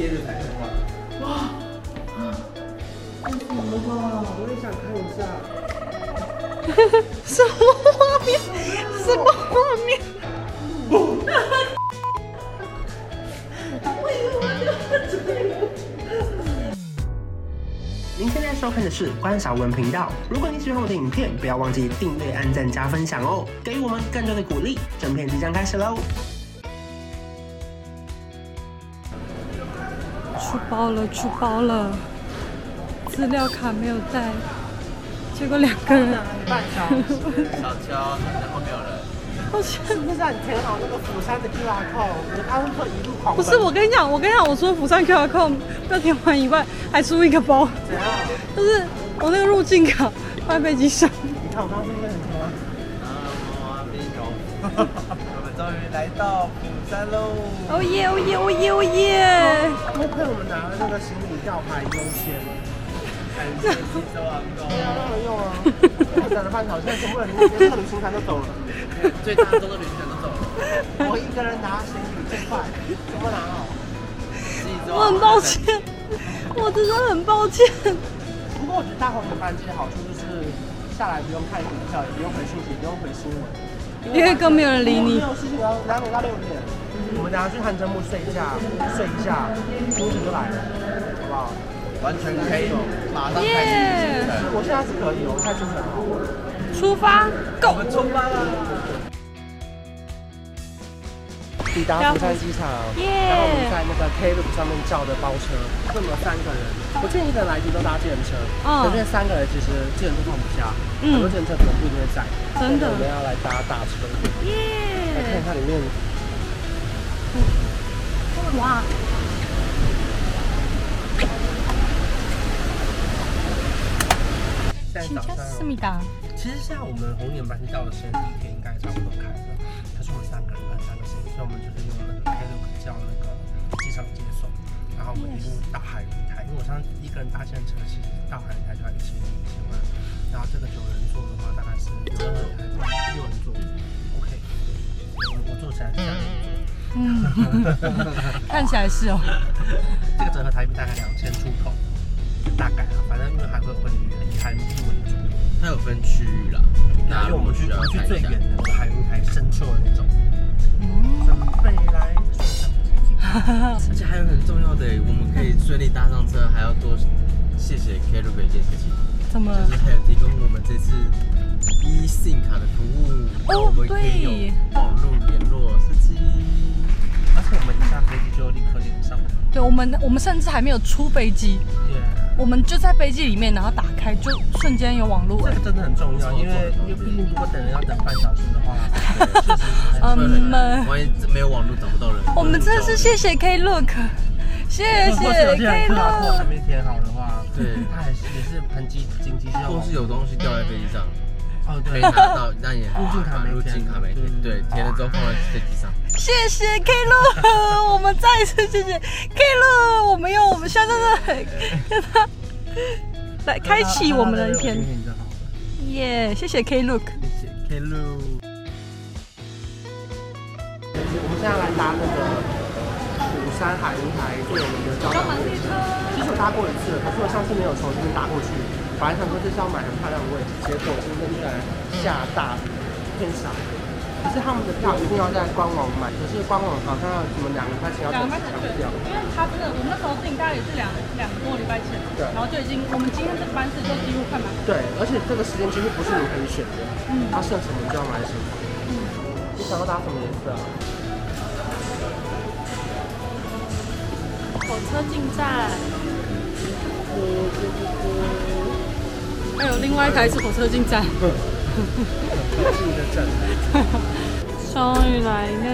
贴着才能画。哇！太爽了吧！我也想看一下。什么画面？什么画面？您现在收看的是关韶文频道。如果你喜欢我的影片，不要忘记订阅、按赞、加分享哦，给予我们更多的鼓励。整片即将开始喽！包了，出包了，资料卡没有带，结果两个人。半小时，小乔，然后没有人。抱歉，是不是让你填好那个釜山的 QR code？我的阿特一路狂。不是，我跟你讲，我跟你讲，我说釜山 QR code 要填完以外，还出一个包。怎样？就是我那个入境卡放在飞机上。你看我刚刚是不是很什么？啊，终于来到釜山喽！哦耶！哦耶！哦耶！哦耶！多亏我们拿了那个行李吊牌优先。感谢济州航空。对啊，那没用啊！我等了半小时，现在全部人连客旅行团都走了。最大宗的旅行团都走了。我一个人拿行李最快，怎么拿好？我很抱歉，我真的很抱歉。不过我觉得大红眼班机的好处就是下来不用看股票，也不用回信息，也不用回新闻，因为更没有人理你。我们等下去汗蒸部睡一下，睡一下，心情就来了，好不好？完全可以，马上开始。我现在是可以，我太精神了。出发，Go！我们出发了。抵达釜山机场，然后我们在那个 Klook 上面叫的包车，这么三个人，我建议一个人来一都搭计程车，可是三个人其实计程车放不下，很多计程车可能不一定会载，真的，我们要来搭大车，耶！来看一下里面，哇！现在早上，思密达。其实像我们红眼班机到的时间，第所以我们就是用那个 Klook 叫那个机场接送，然后我们一路到海云台。因为我上一个人搭计程车，其实大海云台就要一千一千万。然后这个九人座的话，大概是六人台，六人座，OK。我我坐起来是三人座。嗯，看起来是哦。这个折合台币大概两千出头，大概啊，反正因为还会会以海域为主。它有分区域啦，那我们去我们去最远的海陆台深处的那种。嗯，准备来。而且还有很重要的，我们可以顺利搭上车，还要多谢谢 Klook 一件事情。怎么？就是还有提供我们这次 eSIM 卡的服务，哦，我们可以有网络联络司机。而且我们一下飞机就立刻连上。对，我们我们甚至还没有出飞机。我们就在飞机里面，然后打开就瞬间有网络。这个真的很重要，因为因为毕竟如果等人要等半小时的话，确实嗯，万一没有网络找不到人。我们真的是谢谢 Klook，谢谢 Klook。还没填好的话，对，它还是也是很紧紧急需要。或是有东西掉在飞机上，哦对，没拿到，那也入境卡没入境卡没填，对，填了之后放在飞机上。谢谢 Klook，我们再一次谢谢 Klook，我们用我们现在在跟他来开启我们的一天。耶，谢谢 Klook，谢谢 Klook。我们现在来搭那个釜山海云台最有名的交通列车，其实我搭过一次，可是我上次没有从这边搭过去，本来想说这是要买很漂亮的位置，结果今天居然下大雨，天傻。可是他们的票一定要在官网买，可是官网好像要什么两个块钱要抢掉。因为他真的，我们那时候订大概也是两两个多礼拜前，对，然后就已经，我们今天这个班次就几乎快满。对，而且这个时间几乎不是你可以选的，嗯，它剩什么就要买什么。嗯，你想要搭什么颜色啊？火车进站。还有另外一台是火车进站。进的站。终于来了，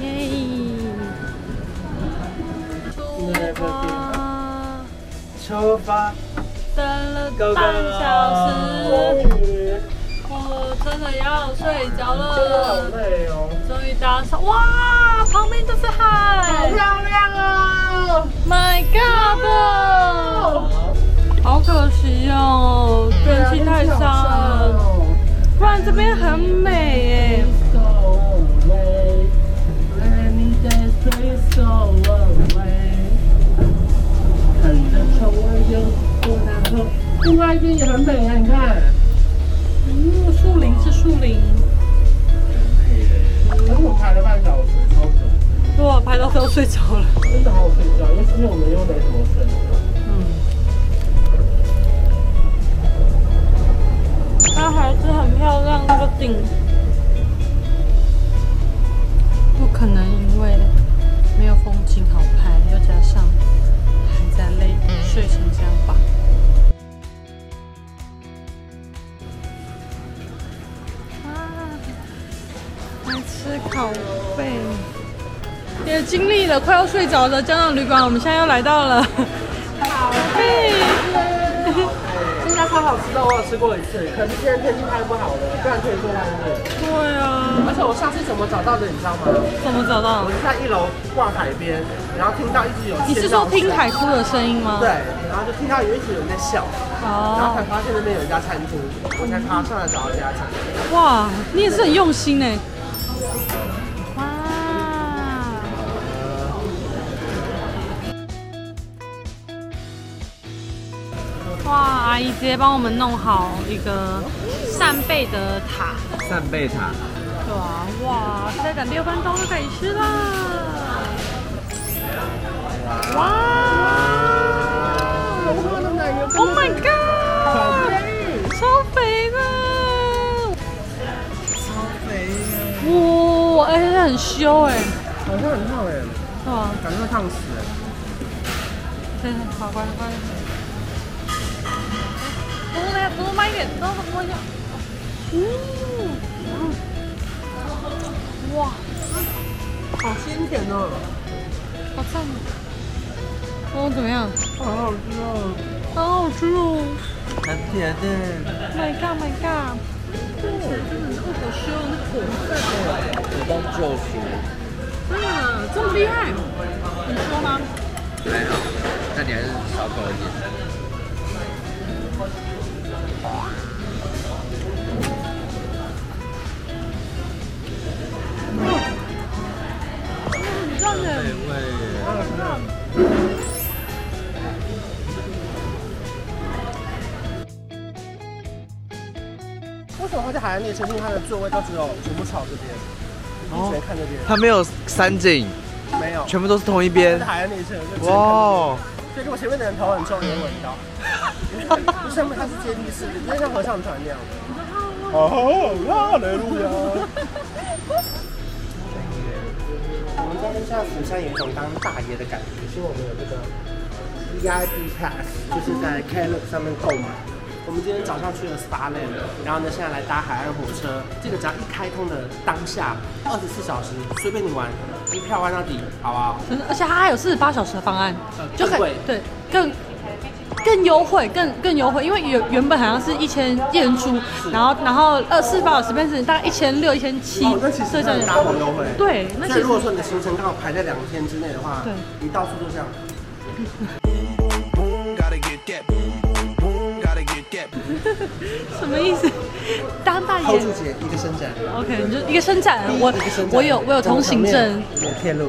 耶！出发，出发，等了半小时，我真的要睡着了。好累哦！终于搭上，哇，旁边就是海，好漂亮哦！My God！好可惜哦，天气太差了，不然这边很美耶。走问为，看着窗外就过南河，另外一边也很美啊，你看，嗯，树林是树林，嗯，我拍了半小时，超久，哇，拍到都要睡着了，真的好好睡觉，也经历了快要睡着的胶囊旅馆，我们现在又来到了好，这家。超好吃的，我有吃过一次，可是现在天气太不好了，不然可以坐外面。对啊，而且我上次怎么找到的，你知道吗？怎么找到？我是在一楼逛海边，然后听到一直有。你是说听海哭的声音吗？对，然后就听到有一群人在笑，哦，然后才发现那边有一家餐厅，我才爬上来找到这家餐厅。哇，你也是很用心哎。阿姨直接帮我们弄好一个扇贝的塔。扇贝塔。对啊，哇，再等六分钟就可以吃啦。哇！Oh my god！超肥的。超肥的。哇，哎，这很羞哎。好像很烫哎。是吗？感觉会烫死哎。真的，好，乖乖。多来，多买一点，多多一点。嗯，哇，好鲜甜哦，好赞。哦，怎么样？好好吃哦，好好吃哦。很甜的。My God, my God！真的，真的，那个好香，那个火在的。我当救赎。啊，这么厉害？你说吗？还好，那你还是少口一点。为什么会在海岸列车？因为它的座位都只有全部朝这边，哦、只能看这边。它没有三景，没有，全部都是同一边。是海岸列车，哇！所以如果前面的人头很重，也会闻到。就上面它是接力式的，有点像合唱团那样的。哦，哈利路亚！我们在下釜山有一种当大爷的感觉，因为我们有这个 VIP Pass，就是在 Klook 上面购买。我们今天早上去了 Starland，然后呢，现在来搭海岸火车。这个只要一开通的当下，二十四小时随便你玩，一票玩到底，好不好？而且它还有四十八小时的方案，呃、就可以对更更优惠，更更优惠，因为原原本好像是一千一人出，然后然后二四十八小时变成大概一千六、一千七，那其实很大头优惠。对，那其实如果说你的行程刚好排在两天之内的话，对，你到处都这样。什么意思？当大爷。hold 住姐，一个伸展。OK，你就一个伸展。我我有我有通行证。有片路。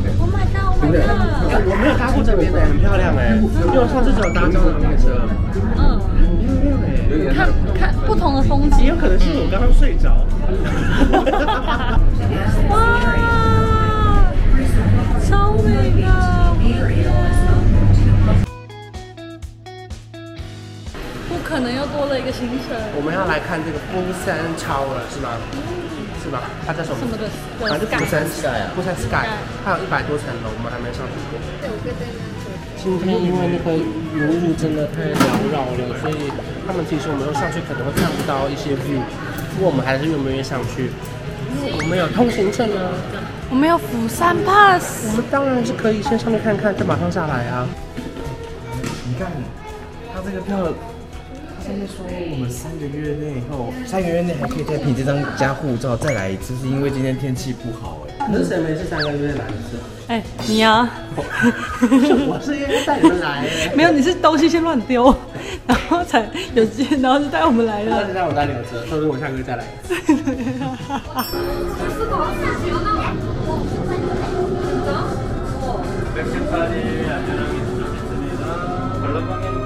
我没有搭过这边的，很漂亮哎，因为我上次只有搭胶囊列车。嗯，很漂亮哎，看看不同的风景，也有可能是我刚刚睡着。哇，超美的！可能又多了一个行程。我们要来看这个釜山 Tower 是吗？是吗？它叫什么？什么的？反正釜山 Sky 釜山 Sky，它有一百多层楼，我们还没上去过。今天因为那个云雾真的太缭绕了，所以他们其实我们上去可能会看不到一些 view，不过我们还是愿不愿意上去？因为我们有通行证啊。我们有釜山 pass，我们当然是可以先上去看看，再马上下来啊。你看，他这个票，他上面说我们三个月内以后，三个月内还可以再凭这张加护照再来一次，是因为今天天气不好哎。可是谁没事三个月来一次？哎，你呀，我是因为带你们来。没有，你是东西先乱丢，然后才有然后就带我们来了。那就带我带你们车，说不定我下个月再来一次。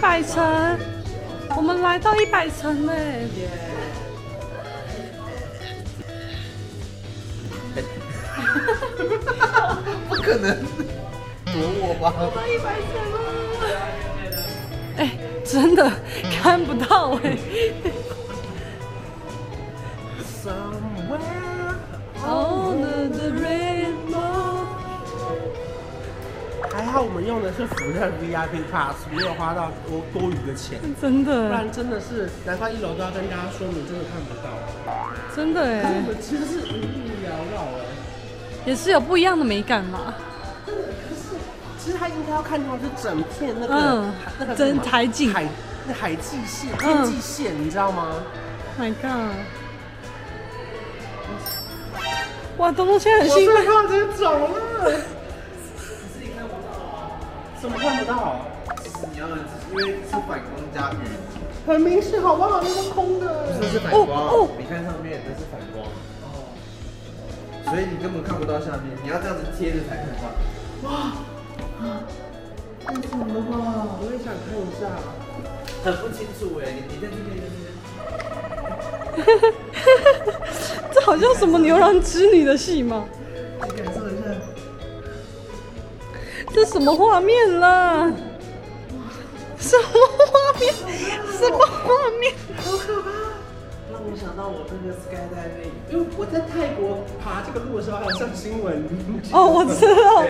百层，我们来到一百层嘞！不可能躲我吧？到一百层了！哎，真的看不到哎。还好我们用的是福特 VIP Pass，没有花到多多余的钱，真的，不然真的是难怪一楼都要跟大家说明，真的看不到，真的哎。我们其实是一路缭绕哎，也是有不一样的美感嘛。真的，可是其实他应该要看到是整片那个、嗯、那个真海景海那海际线、天际线，嗯、你知道吗？My God！哇，东东现在很兴奋，我直接走了。怎么看不到？你要因为是反光加雨，很明显，好不好？那是空的。不是，是反光。哦，你看上面，这是反光。哦。所以你根本看不到下面，你要这样子贴着才看到。哇！太惨了吧！我也想看一下。很不清楚哎，你你在这边，在这边。这好像什么牛郎织女的戏吗？这什么画面啦？什么画面？什么画面？好可怕！让我想到我那个 skydiving，因为我在泰国爬这个路的时候还有上新闻。哦，我知道。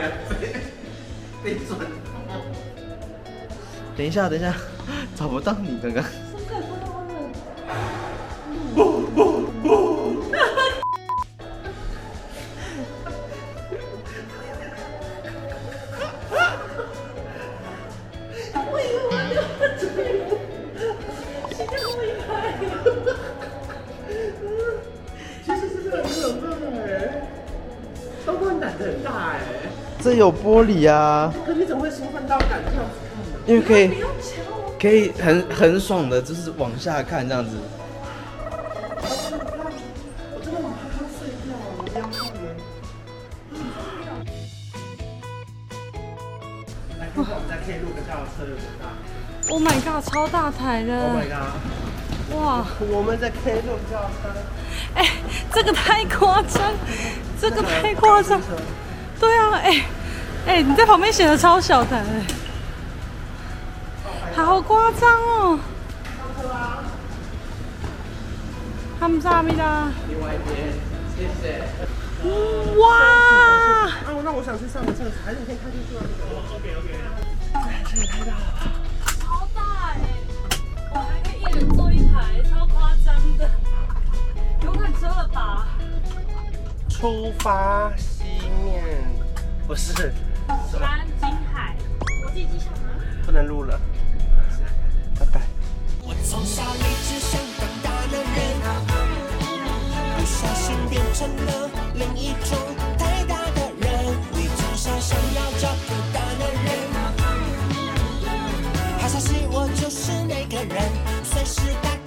被转。等一下，等一下，找不到你刚刚。不不不！这有玻璃啊！可你怎么会兴奋到敢这样子看呢？因为可以，可以很很爽的，就是往下看这样子。我真的很怕它碎掉，我不要看了。来，看看我们在 Klook 轿车有多大？Oh my god，超大台的！Oh my god！哇，我们在 Klook 轿车。哎，这个太夸张，这个太夸张。对啊，哎，哎，你在旁边显得超小台，好夸张哦！他们上面的。另外一边，谢谢。哇！啊，那我想去上个厕所，还是你先开进去啊？OK OK。哎，这也太大了。超大哎！我还可以一人坐一排，超夸张的。有看车了吧？出发西面。不是三金海。国际机场吗？不能录了。拜拜我从小一直想当大男人不小心变成了另一种太大的人。你从小想要大男人。好消息我就是那个人随时待